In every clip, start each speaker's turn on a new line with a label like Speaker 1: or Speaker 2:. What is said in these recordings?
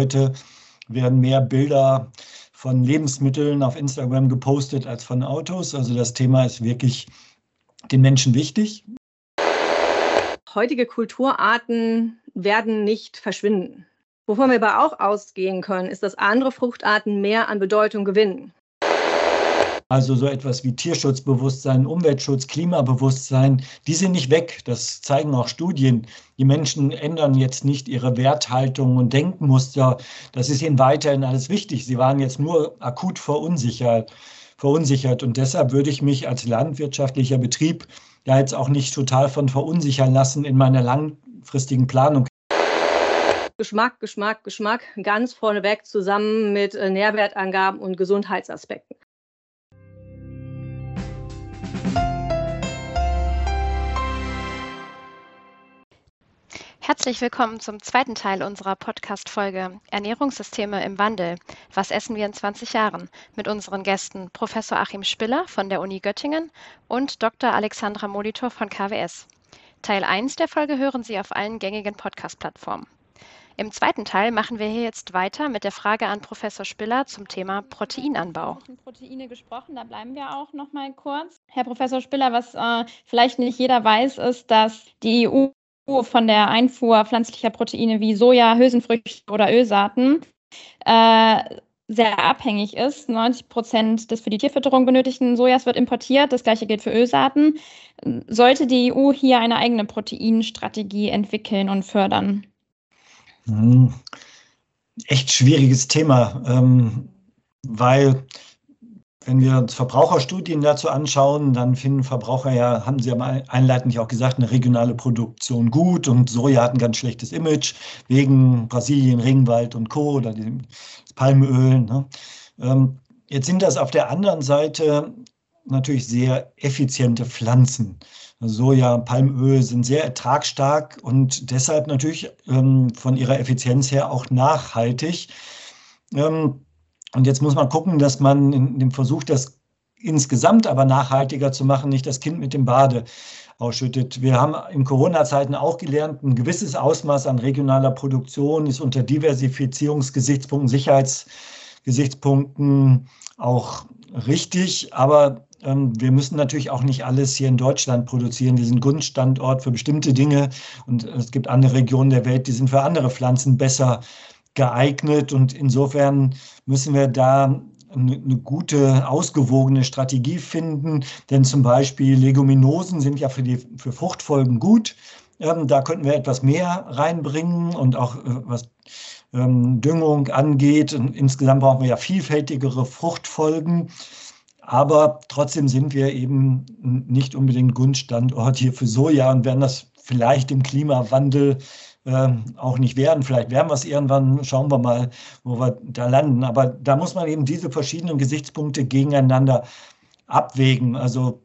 Speaker 1: Heute werden mehr Bilder von Lebensmitteln auf Instagram gepostet als von Autos. Also das Thema ist wirklich den Menschen wichtig.
Speaker 2: Heutige Kulturarten werden nicht verschwinden. Wovon wir aber auch ausgehen können, ist, dass andere Fruchtarten mehr an Bedeutung gewinnen.
Speaker 1: Also so etwas wie Tierschutzbewusstsein, Umweltschutz, Klimabewusstsein, die sind nicht weg. Das zeigen auch Studien. Die Menschen ändern jetzt nicht ihre Werthaltung und Denkmuster. Das ist ihnen weiterhin alles wichtig. Sie waren jetzt nur akut verunsichert. verunsichert. Und deshalb würde ich mich als landwirtschaftlicher Betrieb ja jetzt auch nicht total von verunsichern lassen in meiner langfristigen Planung.
Speaker 2: Geschmack, Geschmack, Geschmack ganz vorneweg zusammen mit äh, Nährwertangaben und Gesundheitsaspekten.
Speaker 3: Herzlich willkommen zum zweiten Teil unserer Podcast-Folge Ernährungssysteme im Wandel. Was essen wir in 20 Jahren? Mit unseren Gästen Professor Achim Spiller von der Uni Göttingen und Dr. Alexandra Molitor von KWS. Teil 1 der Folge hören Sie auf allen gängigen Podcast-Plattformen. Im zweiten Teil machen wir hier jetzt weiter mit der Frage an Professor Spiller zum Thema Proteinanbau.
Speaker 4: Proteine gesprochen, da bleiben wir auch noch mal kurz. Herr Professor Spiller, was äh, vielleicht nicht jeder weiß, ist, dass die EU von der Einfuhr pflanzlicher Proteine wie Soja, Hülsenfrüchte oder Ölsaaten äh, sehr abhängig ist. 90 Prozent des für die Tierfütterung benötigten Sojas wird importiert. Das gleiche gilt für Ölsaaten. Sollte die EU hier eine eigene Proteinstrategie entwickeln und fördern?
Speaker 1: Hm. Echt schwieriges Thema, ähm, weil wenn wir uns Verbraucherstudien dazu anschauen, dann finden Verbraucher ja, haben Sie ja einleitend auch gesagt, eine regionale Produktion gut und Soja hat ein ganz schlechtes Image wegen Brasilien, Regenwald und Co. oder dem Palmöl. Ne? Ähm, jetzt sind das auf der anderen Seite natürlich sehr effiziente Pflanzen. Soja, Palmöl sind sehr ertragsstark und deshalb natürlich ähm, von ihrer Effizienz her auch nachhaltig. Ähm, und jetzt muss man gucken, dass man in dem Versuch, das insgesamt aber nachhaltiger zu machen, nicht das Kind mit dem Bade ausschüttet. Wir haben in Corona-Zeiten auch gelernt, ein gewisses Ausmaß an regionaler Produktion ist unter Diversifizierungsgesichtspunkten, Sicherheitsgesichtspunkten auch richtig, aber ähm, wir müssen natürlich auch nicht alles hier in Deutschland produzieren. Wir sind Grundstandort für bestimmte Dinge und es gibt andere Regionen der Welt, die sind für andere Pflanzen besser geeignet. Und insofern müssen wir da eine, gute, ausgewogene Strategie finden. Denn zum Beispiel Leguminosen sind ja für die für Fruchtfolgen gut. Ähm, da könnten wir etwas mehr reinbringen und auch äh, was ähm, Düngung angeht. Und insgesamt brauchen wir ja vielfältigere Fruchtfolgen. Aber trotzdem sind wir eben nicht unbedingt Grundstandort hier für Soja und werden das vielleicht im Klimawandel äh, auch nicht werden. Vielleicht werden wir es irgendwann, schauen wir mal, wo wir da landen. Aber da muss man eben diese verschiedenen Gesichtspunkte gegeneinander abwägen. Also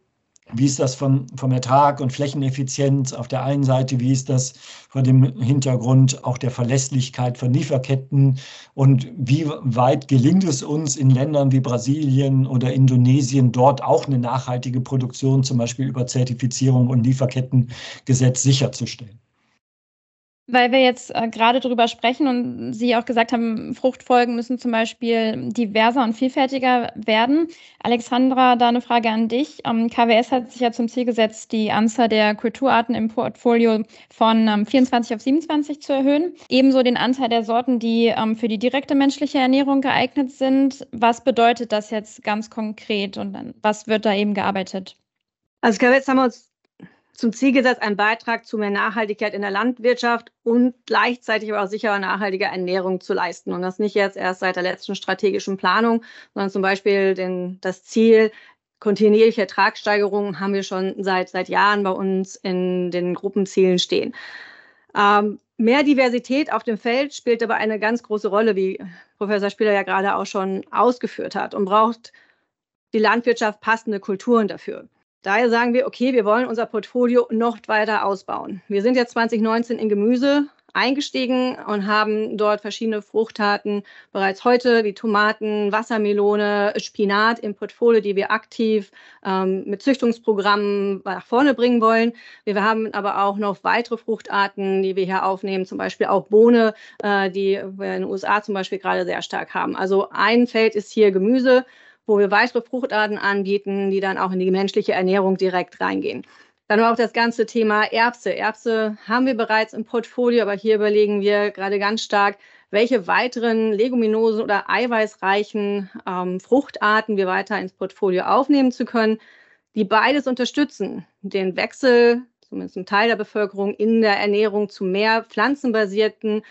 Speaker 1: wie ist das von, vom Ertrag und Flächeneffizienz auf der einen Seite? Wie ist das vor dem Hintergrund auch der Verlässlichkeit von Lieferketten? Und wie weit gelingt es uns in Ländern wie Brasilien oder Indonesien dort auch eine nachhaltige Produktion, zum Beispiel über Zertifizierung und Lieferkettengesetz sicherzustellen?
Speaker 4: Weil wir jetzt äh, gerade darüber sprechen und Sie auch gesagt haben, Fruchtfolgen müssen zum Beispiel diverser und vielfältiger werden. Alexandra, da eine Frage an dich. Ähm, KWS hat sich ja zum Ziel gesetzt, die Anzahl der Kulturarten im Portfolio von ähm, 24 auf 27 zu erhöhen. Ebenso den Anteil der Sorten, die ähm, für die direkte menschliche Ernährung geeignet sind. Was bedeutet das jetzt ganz konkret und was wird da eben gearbeitet?
Speaker 2: Also KWS haben wir uns zum Ziel gesetzt, einen Beitrag zu mehr Nachhaltigkeit in der Landwirtschaft und gleichzeitig aber auch sicherer nachhaltiger Ernährung zu leisten. Und das nicht jetzt erst seit der letzten strategischen Planung, sondern zum Beispiel den, das Ziel, kontinuierliche Ertragssteigerung haben wir schon seit, seit Jahren bei uns in den Gruppenzielen stehen. Ähm, mehr Diversität auf dem Feld spielt aber eine ganz große Rolle, wie Professor Spieler ja gerade auch schon ausgeführt hat und braucht die Landwirtschaft passende Kulturen dafür. Daher sagen wir, okay, wir wollen unser Portfolio noch weiter ausbauen. Wir sind jetzt 2019 in Gemüse eingestiegen und haben dort verschiedene Fruchtarten bereits heute, wie Tomaten, Wassermelone, Spinat im Portfolio, die wir aktiv ähm, mit Züchtungsprogrammen nach vorne bringen wollen. Wir haben aber auch noch weitere Fruchtarten, die wir hier aufnehmen, zum Beispiel auch Bohne, äh, die wir in den USA zum Beispiel gerade sehr stark haben. Also ein Feld ist hier Gemüse, wo wir weitere Fruchtarten anbieten, die dann auch in die menschliche Ernährung direkt reingehen. Dann auch das ganze Thema Erbse. Erbse haben wir bereits im Portfolio, aber hier überlegen wir gerade ganz stark, welche weiteren Leguminosen oder eiweißreichen ähm, Fruchtarten wir weiter ins Portfolio aufnehmen zu können, die beides unterstützen, den Wechsel, zumindest ein Teil der Bevölkerung, in der Ernährung zu mehr pflanzenbasierten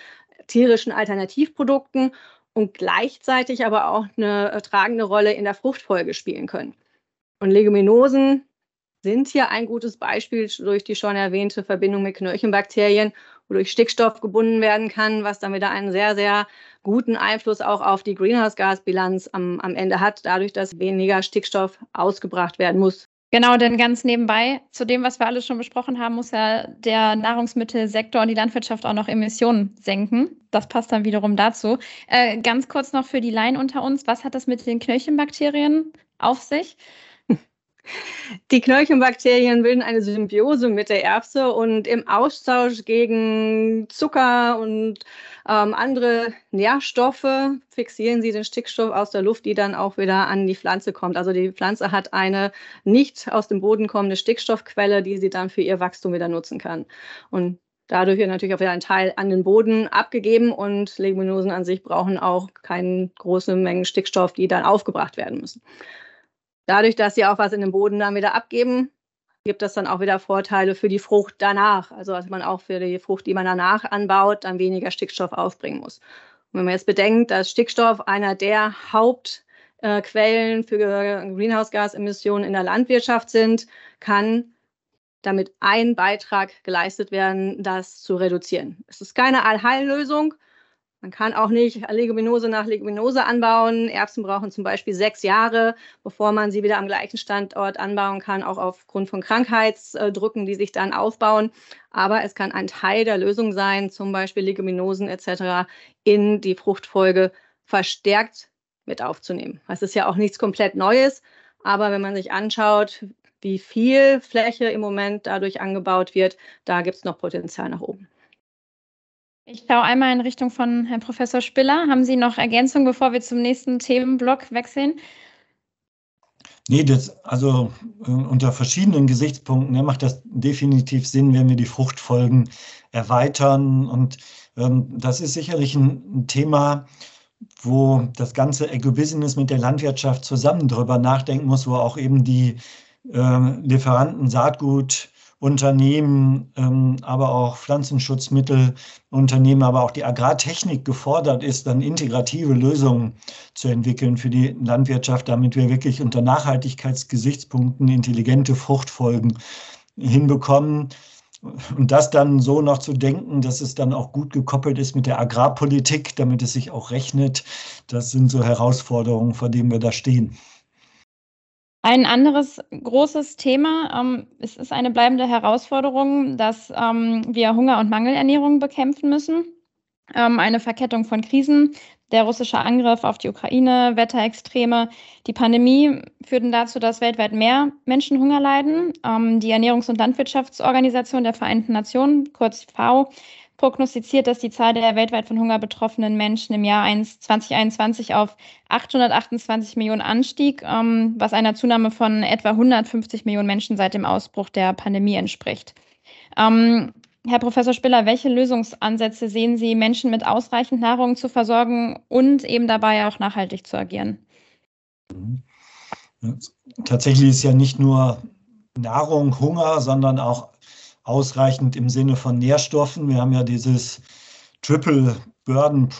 Speaker 2: tierischen Alternativprodukten und gleichzeitig aber auch eine tragende Rolle in der Fruchtfolge spielen können. Und Leguminosen sind hier ein gutes Beispiel durch die schon erwähnte Verbindung mit Knöllchenbakterien, wodurch Stickstoff gebunden werden kann, was dann wieder einen sehr, sehr guten Einfluss auch auf die Greenhouse-Gas-Bilanz am, am Ende hat, dadurch, dass weniger Stickstoff ausgebracht werden muss.
Speaker 4: Genau, denn ganz nebenbei zu dem, was wir alles schon besprochen haben, muss ja der Nahrungsmittelsektor und die Landwirtschaft auch noch Emissionen senken. Das passt dann wiederum dazu. Äh, ganz kurz noch für die Laien unter uns, was hat das mit den Knöllchenbakterien auf sich?
Speaker 2: Die Knöllchenbakterien bilden eine Symbiose mit der Erbse und im Austausch gegen Zucker und ähm, andere Nährstoffe fixieren sie den Stickstoff aus der Luft, die dann auch wieder an die Pflanze kommt. Also die Pflanze hat eine nicht aus dem Boden kommende Stickstoffquelle, die sie dann für ihr Wachstum wieder nutzen kann. Und dadurch wird natürlich auch wieder ein Teil an den Boden abgegeben und Leguminosen an sich brauchen auch keine große Mengen Stickstoff, die dann aufgebracht werden müssen. Dadurch, dass sie auch was in den Boden dann wieder abgeben, gibt es dann auch wieder Vorteile für die Frucht danach. Also dass man auch für die Frucht, die man danach anbaut, dann weniger Stickstoff aufbringen muss. Und wenn man jetzt bedenkt, dass Stickstoff einer der Hauptquellen für Greenhouse-Gas-Emissionen in der Landwirtschaft sind, kann damit ein Beitrag geleistet werden, das zu reduzieren. Es ist keine Allheillösung, man kann auch nicht Leguminose nach Leguminose anbauen. Erbsen brauchen zum Beispiel sechs Jahre, bevor man sie wieder am gleichen Standort anbauen kann, auch aufgrund von Krankheitsdrücken, die sich dann aufbauen. Aber es kann ein Teil der Lösung sein, zum Beispiel Leguminosen etc. in die Fruchtfolge verstärkt mit aufzunehmen. Das ist ja auch nichts komplett Neues, aber wenn man sich anschaut, wie viel Fläche im Moment dadurch angebaut wird, da gibt es noch Potenzial nach oben.
Speaker 4: Ich schaue einmal in Richtung von Herrn Professor Spiller. Haben Sie noch Ergänzungen, bevor wir zum nächsten Themenblock wechseln?
Speaker 1: Nee, das, also äh, unter verschiedenen Gesichtspunkten ja, macht das definitiv Sinn, wenn wir die Fruchtfolgen erweitern. Und ähm, das ist sicherlich ein, ein Thema, wo das ganze Eco-Business mit der Landwirtschaft zusammen drüber nachdenken muss, wo auch eben die äh, Lieferanten Saatgut Unternehmen, ähm, aber auch Pflanzenschutzmittelunternehmen, aber auch die Agrartechnik gefordert ist, dann integrative Lösungen zu entwickeln für die Landwirtschaft, damit wir wirklich unter Nachhaltigkeitsgesichtspunkten intelligente Fruchtfolgen hinbekommen. Und das dann so noch zu denken, dass es dann auch gut gekoppelt ist mit der Agrarpolitik, damit es sich auch rechnet, das sind so Herausforderungen, vor denen wir da stehen.
Speaker 4: Ein anderes großes Thema, ähm, es ist eine bleibende Herausforderung, dass ähm, wir Hunger- und Mangelernährung bekämpfen müssen. Ähm, eine Verkettung von Krisen, der russische Angriff auf die Ukraine, Wetterextreme, die Pandemie führten dazu, dass weltweit mehr Menschen Hunger leiden. Ähm, die Ernährungs- und Landwirtschaftsorganisation der Vereinten Nationen, kurz FAO, prognostiziert, dass die Zahl der weltweit von Hunger betroffenen Menschen im Jahr 2021 auf 828 Millionen anstieg, ähm, was einer Zunahme von etwa 150 Millionen Menschen seit dem Ausbruch der Pandemie entspricht. Ähm, Herr Professor Spiller, welche Lösungsansätze sehen Sie, Menschen mit ausreichend Nahrung zu versorgen und eben dabei auch nachhaltig zu agieren?
Speaker 1: Tatsächlich ist ja nicht nur Nahrung, Hunger, sondern auch ausreichend im Sinne von Nährstoffen. Wir haben ja dieses Triple Burden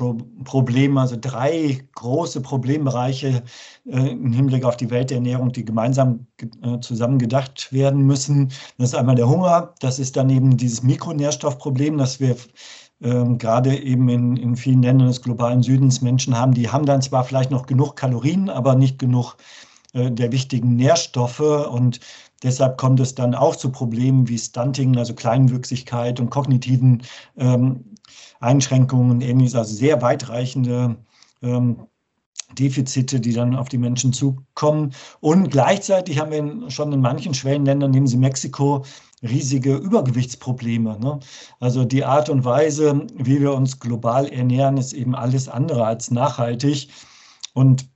Speaker 1: Problem, also drei große Problembereiche äh, im Hinblick auf die Welternährung, die gemeinsam äh, zusammen gedacht werden müssen. Das ist einmal der Hunger, das ist dann eben dieses Mikronährstoffproblem, das wir äh, gerade eben in, in vielen Ländern des globalen Südens Menschen haben, die haben dann zwar vielleicht noch genug Kalorien, aber nicht genug äh, der wichtigen Nährstoffe und deshalb kommt es dann auch zu Problemen wie Stunting, also Kleinwüchsigkeit und kognitiven ähm, Einschränkungen und ähnliches, also sehr weitreichende ähm, Defizite, die dann auf die Menschen zukommen. Und gleichzeitig haben wir schon in manchen Schwellenländern, nehmen Sie Mexiko, riesige Übergewichtsprobleme. Ne? Also die Art und Weise, wie wir uns global ernähren, ist eben alles andere als nachhaltig. Und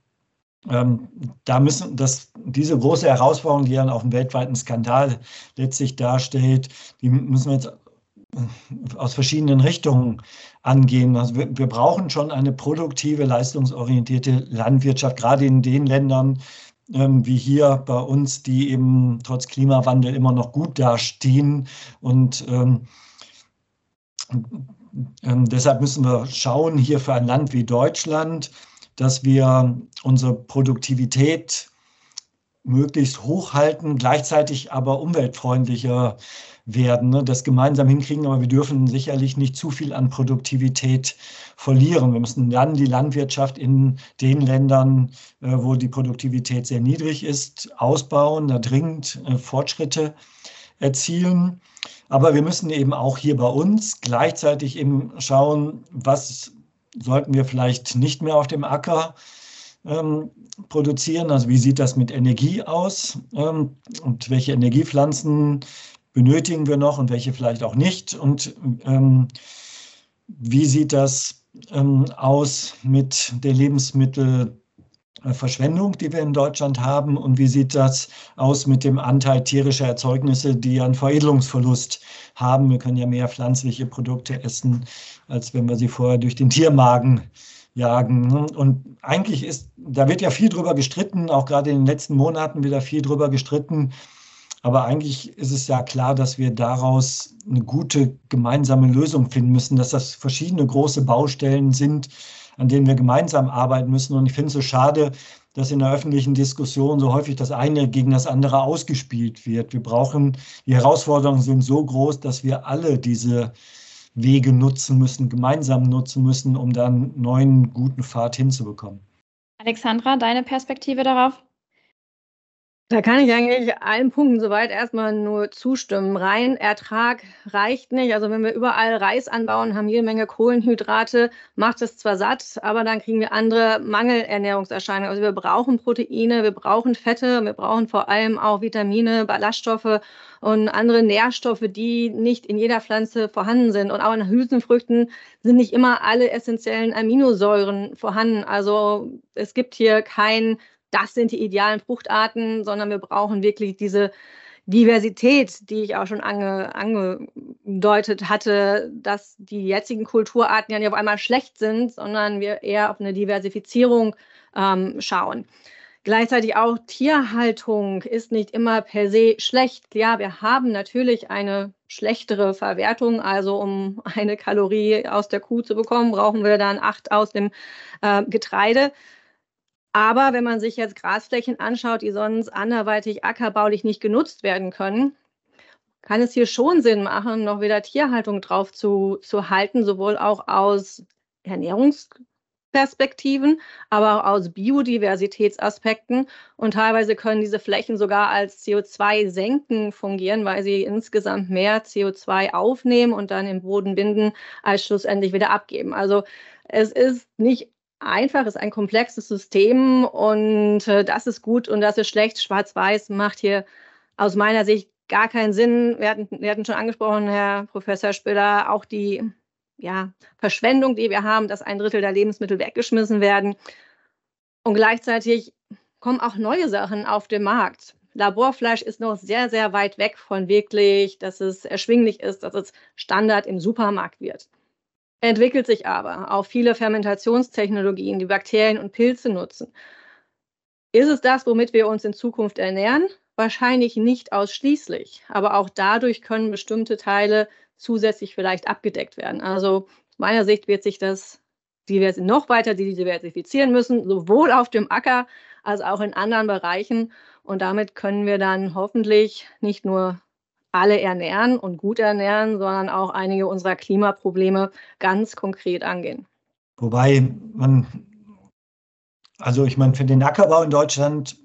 Speaker 1: ähm, da müssen das, diese große Herausforderung, die dann auch einen weltweiten Skandal letztlich darstellt, die müssen wir jetzt aus verschiedenen Richtungen angehen. Also wir, wir, brauchen schon eine produktive, leistungsorientierte Landwirtschaft, gerade in den Ländern ähm, wie hier bei uns, die eben trotz Klimawandel immer noch gut dastehen. Und ähm, ähm, deshalb müssen wir schauen, hier für ein Land wie Deutschland, dass wir unsere Produktivität möglichst hochhalten, gleichzeitig aber umweltfreundlicher werden, ne, das gemeinsam hinkriegen, aber wir dürfen sicherlich nicht zu viel an Produktivität verlieren. Wir müssen dann die Landwirtschaft in den Ländern, äh, wo die Produktivität sehr niedrig ist, ausbauen, da dringend äh, Fortschritte erzielen. Aber wir müssen eben auch hier bei uns gleichzeitig eben schauen, was sollten wir vielleicht nicht mehr auf dem Acker ähm, produzieren. Also wie sieht das mit Energie aus ähm, und welche Energiepflanzen benötigen wir noch und welche vielleicht auch nicht? Und ähm, wie sieht das ähm, aus mit der Lebensmittelverschwendung, die wir in Deutschland haben? Und wie sieht das aus mit dem Anteil tierischer Erzeugnisse, die einen Veredelungsverlust haben? Wir können ja mehr pflanzliche Produkte essen, als wenn wir sie vorher durch den Tiermagen jagen. Ne? Und eigentlich ist, da wird ja viel drüber gestritten, auch gerade in den letzten Monaten wieder viel drüber gestritten, aber eigentlich ist es ja klar, dass wir daraus eine gute gemeinsame Lösung finden müssen, dass das verschiedene große Baustellen sind, an denen wir gemeinsam arbeiten müssen. Und ich finde es so schade, dass in der öffentlichen Diskussion so häufig das eine gegen das andere ausgespielt wird. Wir brauchen, die Herausforderungen sind so groß, dass wir alle diese Wege nutzen müssen, gemeinsam nutzen müssen, um dann einen neuen guten Pfad hinzubekommen.
Speaker 4: Alexandra, deine Perspektive darauf?
Speaker 2: Da kann ich eigentlich allen Punkten soweit erstmal nur zustimmen. Rein Ertrag reicht nicht. Also wenn wir überall Reis anbauen, haben jede Menge Kohlenhydrate, macht es zwar satt, aber dann kriegen wir andere Mangelernährungserscheinungen. Also wir brauchen Proteine, wir brauchen Fette, wir brauchen vor allem auch Vitamine, Ballaststoffe und andere Nährstoffe, die nicht in jeder Pflanze vorhanden sind. Und auch in Hülsenfrüchten sind nicht immer alle essentiellen Aminosäuren vorhanden. Also es gibt hier kein das sind die idealen Fruchtarten, sondern wir brauchen wirklich diese Diversität, die ich auch schon ange, angedeutet hatte, dass die jetzigen Kulturarten ja nicht auf einmal schlecht sind, sondern wir eher auf eine Diversifizierung ähm, schauen. Gleichzeitig auch Tierhaltung ist nicht immer per se schlecht. Ja, wir haben natürlich eine schlechtere Verwertung. Also um eine Kalorie aus der Kuh zu bekommen, brauchen wir dann acht aus dem äh, Getreide. Aber wenn man sich jetzt Grasflächen anschaut, die sonst anderweitig ackerbaulich nicht genutzt werden können, kann es hier schon Sinn machen, noch wieder Tierhaltung drauf zu, zu halten, sowohl auch aus Ernährungsperspektiven, aber auch aus Biodiversitätsaspekten. Und teilweise können diese Flächen sogar als CO2-Senken fungieren, weil sie insgesamt mehr CO2 aufnehmen und dann im Boden binden, als schlussendlich wieder abgeben. Also es ist nicht einfach, ist ein komplexes System und äh, das ist gut und das ist schlecht. Schwarz-Weiß macht hier aus meiner Sicht gar keinen Sinn. Wir hatten, wir hatten schon angesprochen, Herr Professor Spiller, auch die ja, Verschwendung, die wir haben, dass ein Drittel der Lebensmittel weggeschmissen werden. Und gleichzeitig kommen auch neue Sachen auf den Markt. Laborfleisch ist noch sehr, sehr weit weg von wirklich, dass es erschwinglich ist, dass es Standard im Supermarkt wird entwickelt sich aber auch viele Fermentationstechnologien, die Bakterien und Pilze nutzen. Ist es das, womit wir uns in Zukunft ernähren? Wahrscheinlich nicht ausschließlich, aber auch dadurch können bestimmte Teile zusätzlich vielleicht abgedeckt werden. Also meiner Sicht wird sich das noch weiter diversifizieren müssen, sowohl auf dem Acker als auch in anderen Bereichen. Und damit können wir dann hoffentlich nicht nur alle ernähren und gut ernähren, sondern auch einige unserer Klimaprobleme ganz konkret angehen.
Speaker 1: Wobei man, also ich meine, für den Ackerbau in Deutschland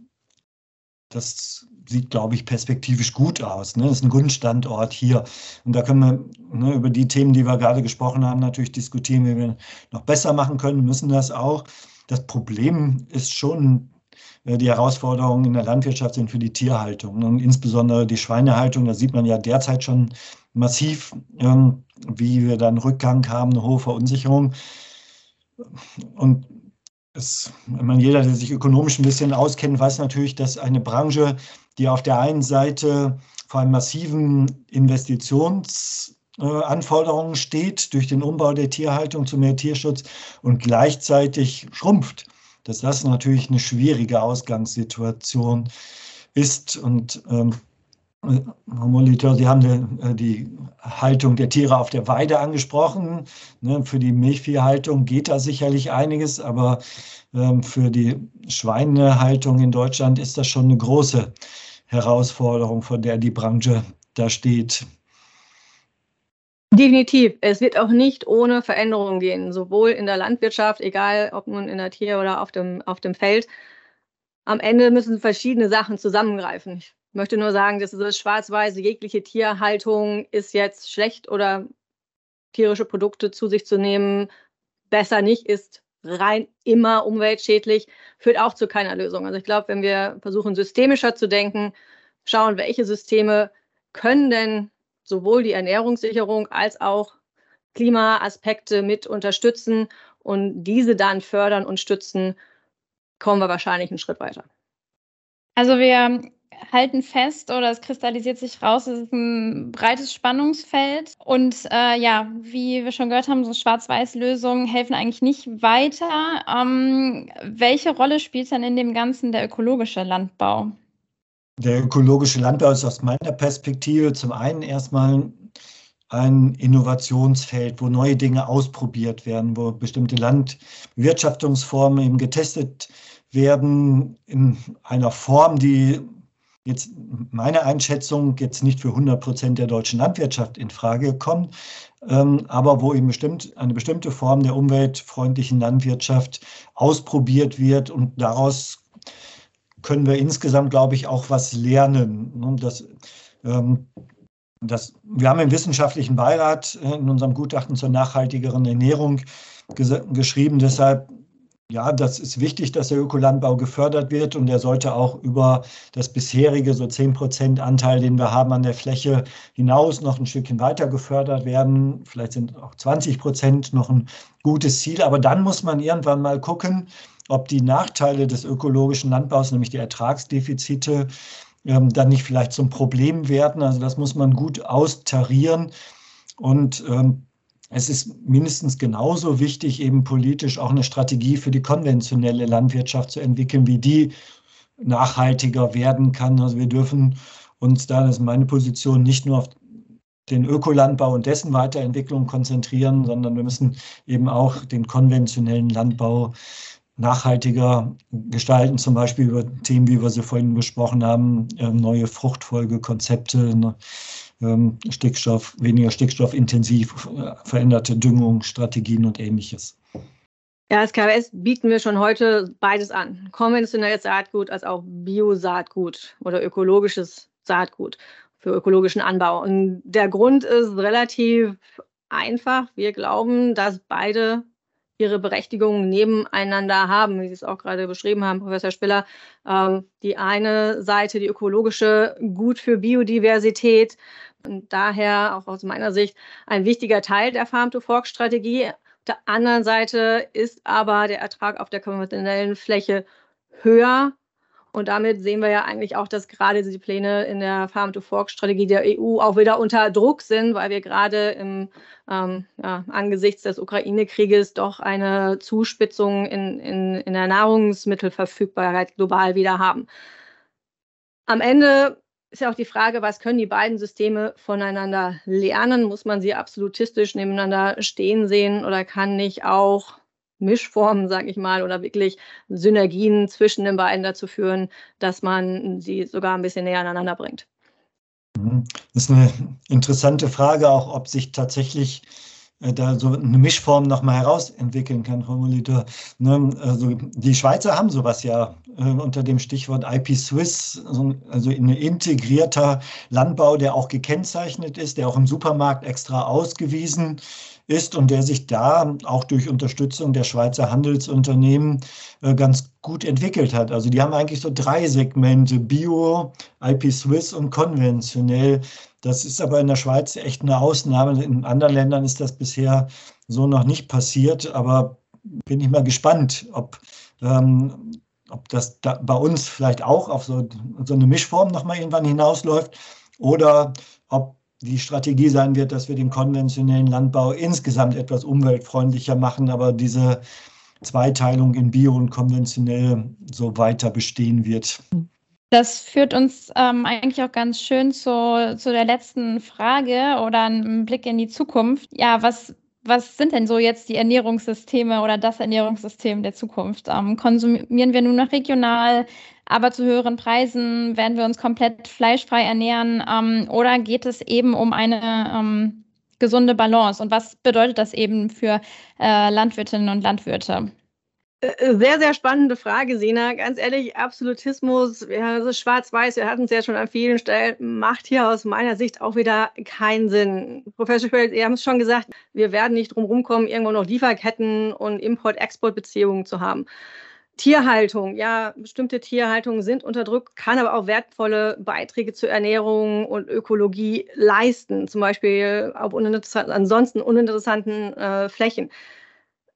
Speaker 1: das sieht, glaube ich, perspektivisch gut aus. Ne? Das ist ein Grundstandort hier. Und da können wir ne, über die Themen, die wir gerade gesprochen haben, natürlich diskutieren, wie wir noch besser machen können, müssen das auch. Das Problem ist schon, die Herausforderungen in der Landwirtschaft sind für die Tierhaltung und insbesondere die Schweinehaltung. Da sieht man ja derzeit schon massiv, ähm, wie wir dann Rückgang haben, eine hohe Verunsicherung. Und es, man jeder, der sich ökonomisch ein bisschen auskennt, weiß natürlich, dass eine Branche, die auf der einen Seite vor einem massiven Investitionsanforderungen steht durch den Umbau der Tierhaltung zu mehr Tierschutz und gleichzeitig schrumpft, dass das natürlich eine schwierige Ausgangssituation ist. Und ähm, Herr Molitor, Sie haben die, äh, die, Haltung der Tiere auf der Weide angesprochen. Ne, für die Milchviehhaltung geht da sicherlich einiges, aber ähm, für die Schweinehaltung in Deutschland ist das schon eine große Herausforderung, vor der die Branche da steht.
Speaker 2: Definitiv. Es wird auch nicht ohne Veränderungen gehen, sowohl in der Landwirtschaft, egal ob nun in der Tier- oder auf dem, auf dem Feld. Am Ende müssen verschiedene Sachen zusammengreifen. Ich möchte nur sagen, dass das schwarz-weiße jegliche Tierhaltung ist jetzt schlecht oder tierische Produkte zu sich zu nehmen besser nicht ist rein immer umweltschädlich, führt auch zu keiner Lösung. Also ich glaube, wenn wir versuchen, systemischer zu denken, schauen, welche Systeme können denn sowohl die Ernährungssicherung als auch Klimaaspekte mit unterstützen und diese dann fördern und stützen, kommen wir wahrscheinlich einen Schritt weiter.
Speaker 4: Also wir halten fest oder es kristallisiert sich raus, es ist ein breites Spannungsfeld. Und äh, ja, wie wir schon gehört haben, so Schwarz-Weiß-Lösungen helfen eigentlich nicht weiter. Ähm, welche Rolle spielt dann in dem Ganzen der ökologische Landbau?
Speaker 1: Der ökologische Landbau ist aus meiner Perspektive zum einen erstmal ein Innovationsfeld, wo neue Dinge ausprobiert werden, wo bestimmte Landwirtschaftungsformen eben getestet werden in einer Form, die jetzt meine Einschätzung jetzt nicht für 100 Prozent der deutschen Landwirtschaft in Frage kommt, ähm, aber wo eben bestimmt eine bestimmte Form der umweltfreundlichen Landwirtschaft ausprobiert wird und daraus können wir insgesamt, glaube ich, auch was lernen. Ne, das, ähm, das, wir haben im wissenschaftlichen Beirat in unserem Gutachten zur nachhaltigeren Ernährung geschrieben, deshalb ja, das ist wichtig, dass der Ökolandbau gefördert wird und der sollte auch über das bisherige so 10 Prozent Anteil, den wir haben an der Fläche hinaus, noch ein Stückchen weiter gefördert werden. Vielleicht sind auch 20 Prozent noch ein gutes Ziel, aber dann muss man irgendwann mal gucken, ob die Nachteile des ökologischen Landbaus, nämlich die Ertragsdefizite, ähm, dann nicht vielleicht zum Problem werden. Also das muss man gut austarieren und ähm, es ist mindestens genauso wichtig, eben politisch auch eine Strategie für die konventionelle Landwirtschaft zu entwickeln, wie die nachhaltiger werden kann. Also wir dürfen uns da, das ist meine Position, nicht nur auf den Ökolandbau und dessen Weiterentwicklung konzentrieren, sondern wir müssen eben auch den konventionellen Landbau nachhaltiger gestalten, zum Beispiel über Themen, wie wir sie vorhin besprochen haben, äh, neue Fruchtfolgekonzepte, ne, ähm, Stickstoff, weniger stickstoffintensiv, äh, veränderte Düngung, Strategien und ähnliches.
Speaker 2: Ja, als KWS bieten wir schon heute beides an. Konventionelles Saatgut als auch Biosaatgut oder ökologisches Saatgut für ökologischen Anbau. Und der Grund ist relativ einfach. Wir glauben, dass beide ihre Berechtigung nebeneinander haben, wie Sie es auch gerade beschrieben haben, Professor Spiller. Ähm, die eine Seite, die ökologische, gut für Biodiversität und daher auch aus meiner Sicht ein wichtiger Teil der Farm-to-Fork-Strategie. Auf der anderen Seite ist aber der Ertrag auf der konventionellen Fläche höher und damit sehen wir ja eigentlich auch, dass gerade die Pläne in der Farm-to-Fork-Strategie der EU auch wieder unter Druck sind, weil wir gerade im, ähm, ja, angesichts des Ukraine-Krieges doch eine Zuspitzung in, in, in der Nahrungsmittelverfügbarkeit global wieder haben. Am Ende ist ja auch die Frage, was können die beiden Systeme voneinander lernen? Muss man sie absolutistisch nebeneinander stehen sehen oder kann nicht auch Mischformen, sage ich mal, oder wirklich Synergien zwischen den beiden dazu führen, dass man sie sogar ein bisschen näher aneinander bringt.
Speaker 1: Mhm. Das ist eine interessante Frage, auch ob sich tatsächlich äh, da so eine Mischform nochmal herausentwickeln kann, Frau Molitor. Ne? Also die Schweizer haben sowas ja äh, unter dem Stichwort IP Swiss, also ein integrierter Landbau, der auch gekennzeichnet ist, der auch im Supermarkt extra ausgewiesen ist und der sich da auch durch Unterstützung der Schweizer Handelsunternehmen äh, ganz gut entwickelt hat. Also die haben eigentlich so drei Segmente, Bio, IP Swiss und konventionell. Das ist aber in der Schweiz echt eine Ausnahme. In anderen Ländern ist das bisher so noch nicht passiert, aber bin ich mal gespannt, ob, ähm, ob das da bei uns vielleicht auch auf so, so eine Mischform nochmal irgendwann hinausläuft oder ob die Strategie sein wird, dass wir den konventionellen Landbau insgesamt etwas umweltfreundlicher machen, aber diese Zweiteilung in Bio und konventionell so weiter bestehen wird.
Speaker 4: Das führt uns ähm, eigentlich auch ganz schön zu, zu der letzten Frage oder einem Blick in die Zukunft. Ja, was, was sind denn so jetzt die Ernährungssysteme oder das Ernährungssystem der Zukunft? Ähm, konsumieren wir nur noch regional, aber zu höheren Preisen? Werden wir uns komplett fleischfrei ernähren? Ähm, oder geht es eben um eine ähm, gesunde Balance? Und was bedeutet das eben für äh, Landwirtinnen und Landwirte?
Speaker 2: Äh, sehr, sehr spannende Frage, Sina. Ganz ehrlich, Absolutismus, ja, das ist schwarz-weiß, wir hatten es ja schon an vielen Stellen, macht hier aus meiner Sicht auch wieder keinen Sinn. Professor Schwelt, Sie haben es schon gesagt, wir werden nicht drum rumkommen, irgendwo noch Lieferketten und Import-Export-Beziehungen zu haben. Tierhaltung, ja, bestimmte Tierhaltungen sind unterdrückt, kann aber auch wertvolle Beiträge zur Ernährung und Ökologie leisten, zum Beispiel auf uninteressant, ansonsten uninteressanten äh, Flächen.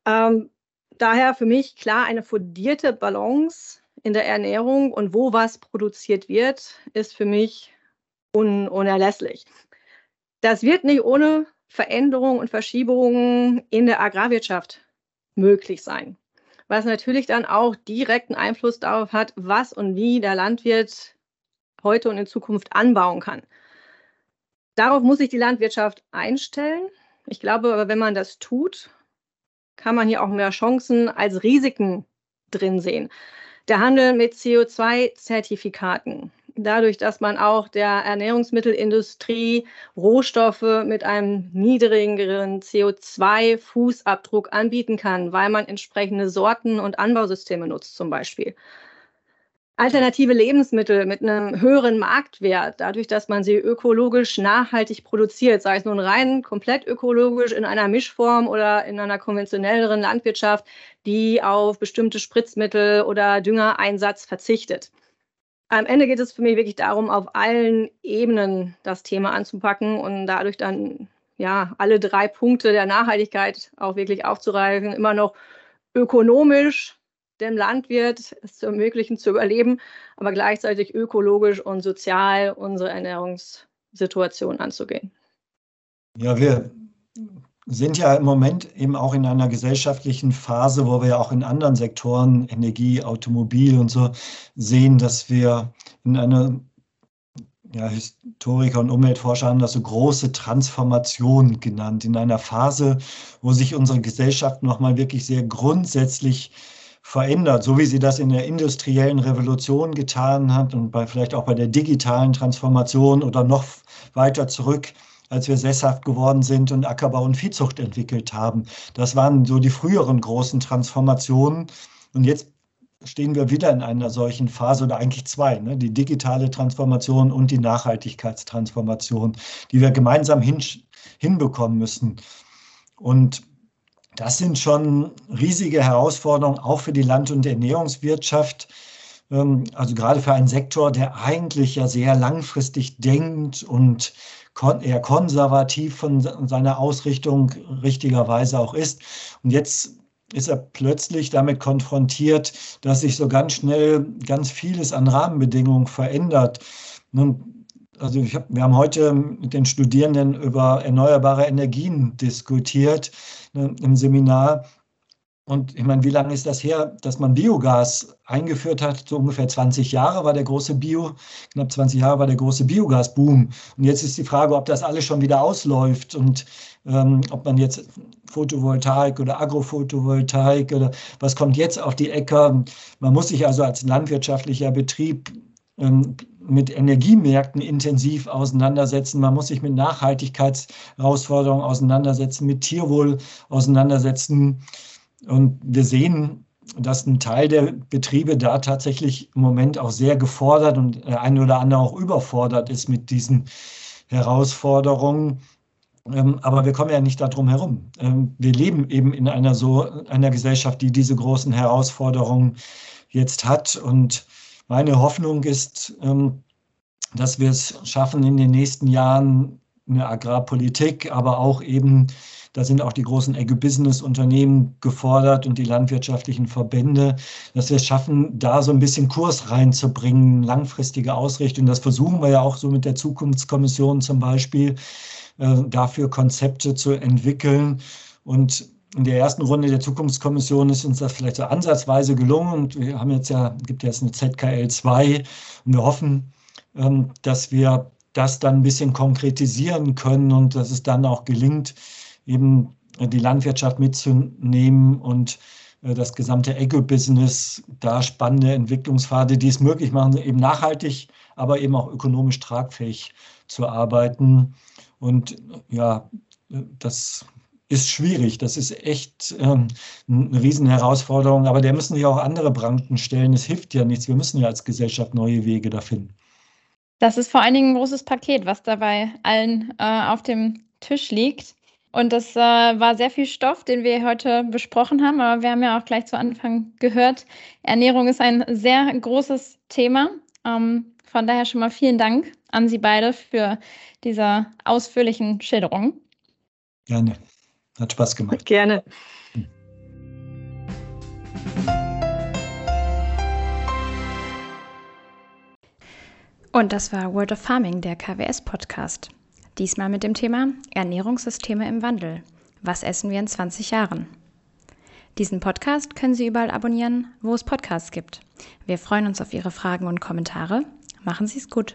Speaker 2: Ähm, daher für mich klar eine fundierte Balance in der Ernährung und wo was produziert wird, ist für mich un unerlässlich. Das wird nicht ohne Veränderungen und Verschiebungen in der Agrarwirtschaft möglich sein, was natürlich dann auch direkten Einfluss darauf hat, was und wie der Landwirt heute und in Zukunft anbauen kann. Darauf muss sich die Landwirtschaft einstellen. Ich glaube aber, wenn man das tut kann man hier auch mehr Chancen als Risiken drin sehen. Der Handel mit CO2-Zertifikaten. Dadurch, dass man auch der Ernährungsmittelindustrie Rohstoffe mit einem niedrigeren CO2-Fußabdruck anbieten kann, weil man entsprechende Sorten und Anbausysteme nutzt zum Beispiel alternative Lebensmittel mit einem höheren Marktwert, dadurch, dass man sie ökologisch nachhaltig produziert, sei es nun rein komplett ökologisch in einer Mischform oder in einer konventionelleren Landwirtschaft, die auf bestimmte Spritzmittel oder Düngereinsatz verzichtet. Am Ende geht es für mich wirklich darum, auf allen Ebenen das Thema anzupacken und dadurch dann ja alle drei Punkte der Nachhaltigkeit auch wirklich aufzureißen, immer noch ökonomisch, dem Landwirt es zu ermöglichen, zu überleben, aber gleichzeitig ökologisch und sozial unsere Ernährungssituation anzugehen.
Speaker 1: Ja, wir sind ja im Moment eben auch in einer gesellschaftlichen Phase, wo wir ja auch in anderen Sektoren, Energie, Automobil und so, sehen, dass wir in einer ja, Historiker und Umweltforscher haben das so große Transformation genannt, in einer Phase, wo sich unsere Gesellschaft nochmal wirklich sehr grundsätzlich verändert, so wie sie das in der industriellen Revolution getan hat und bei, vielleicht auch bei der digitalen Transformation oder noch weiter zurück, als wir sesshaft geworden sind und Ackerbau und Viehzucht entwickelt haben. Das waren so die früheren großen Transformationen. Und jetzt stehen wir wieder in einer solchen Phase oder eigentlich zwei, ne? die digitale Transformation und die Nachhaltigkeitstransformation, die wir gemeinsam hin, hinbekommen müssen. Und das sind schon riesige Herausforderungen, auch für die Land- und Ernährungswirtschaft. Ähm, also gerade für einen Sektor, der eigentlich ja sehr langfristig denkt und eher konservativ von seiner Ausrichtung richtigerweise auch ist. Und jetzt ist er plötzlich damit konfrontiert, dass sich so ganz schnell ganz vieles an Rahmenbedingungen verändert. Nun, also hab, wir haben heute mit den Studierenden über erneuerbare Energien diskutiert ne, im Seminar. Und ich meine, wie lange ist das her, dass man Biogas eingeführt hat? So ungefähr 20 Jahre war der große Bio, knapp 20 Jahre war der große Biogasboom. Und jetzt ist die Frage, ob das alles schon wieder ausläuft und ähm, ob man jetzt Photovoltaik oder Agrophotovoltaik oder was kommt jetzt auf die Äcker. Man muss sich also als landwirtschaftlicher Betrieb ähm, mit Energiemärkten intensiv auseinandersetzen. Man muss sich mit Nachhaltigkeitsherausforderungen auseinandersetzen, mit Tierwohl auseinandersetzen. Und wir sehen, dass ein Teil der Betriebe da tatsächlich im Moment auch sehr gefordert und der eine oder andere auch überfordert ist mit diesen Herausforderungen. Ähm, aber wir kommen ja nicht darum herum. Ähm, wir leben eben in einer so einer Gesellschaft, die diese großen Herausforderungen jetzt hat. Und meine Hoffnung ist, ähm, dass wir es schaffen, in den nächsten Jahren eine Agrarpolitik, aber auch eben, da sind auch die großen Agribusiness-Unternehmen gefordert und die landwirtschaftlichen Verbände, dass wir es schaffen, da so ein bisschen Kurs reinzubringen, langfristige Ausrichtung. Das versuchen wir ja auch so mit der Zukunftskommission zum Beispiel, äh, dafür Konzepte zu entwickeln. Und in der ersten Runde der Zukunftskommission ist uns das vielleicht so ansatzweise gelungen und wir haben jetzt ja, gibt jetzt eine ZKL 2 und wir hoffen, ähm, dass wir das dann ein bisschen konkretisieren können und dass es dann auch gelingt, eben die Landwirtschaft mitzunehmen und äh, das gesamte Agribusiness, da spannende Entwicklungspfade, die es möglich machen, eben nachhaltig, aber eben auch ökonomisch tragfähig zu arbeiten. Und ja, das ist schwierig. Das ist echt ähm, eine Riesenherausforderung. Aber der müssen sich auch andere Branchen stellen. Es hilft ja nichts. Wir müssen ja als Gesellschaft neue Wege da finden.
Speaker 4: Das ist vor allen Dingen ein großes Paket, was dabei allen äh, auf dem Tisch liegt. Und das äh, war sehr viel Stoff, den wir heute besprochen haben. Aber wir haben ja auch gleich zu Anfang gehört, Ernährung ist ein sehr großes Thema. Ähm, von daher schon mal vielen Dank an Sie beide für diese ausführlichen Schilderungen.
Speaker 1: Gerne. Hat Spaß gemacht.
Speaker 2: Gerne.
Speaker 3: Und das war World of Farming, der KWS-Podcast. Diesmal mit dem Thema Ernährungssysteme im Wandel. Was essen wir in 20 Jahren? Diesen Podcast können Sie überall abonnieren, wo es Podcasts gibt. Wir freuen uns auf Ihre Fragen und Kommentare. Machen Sie es gut.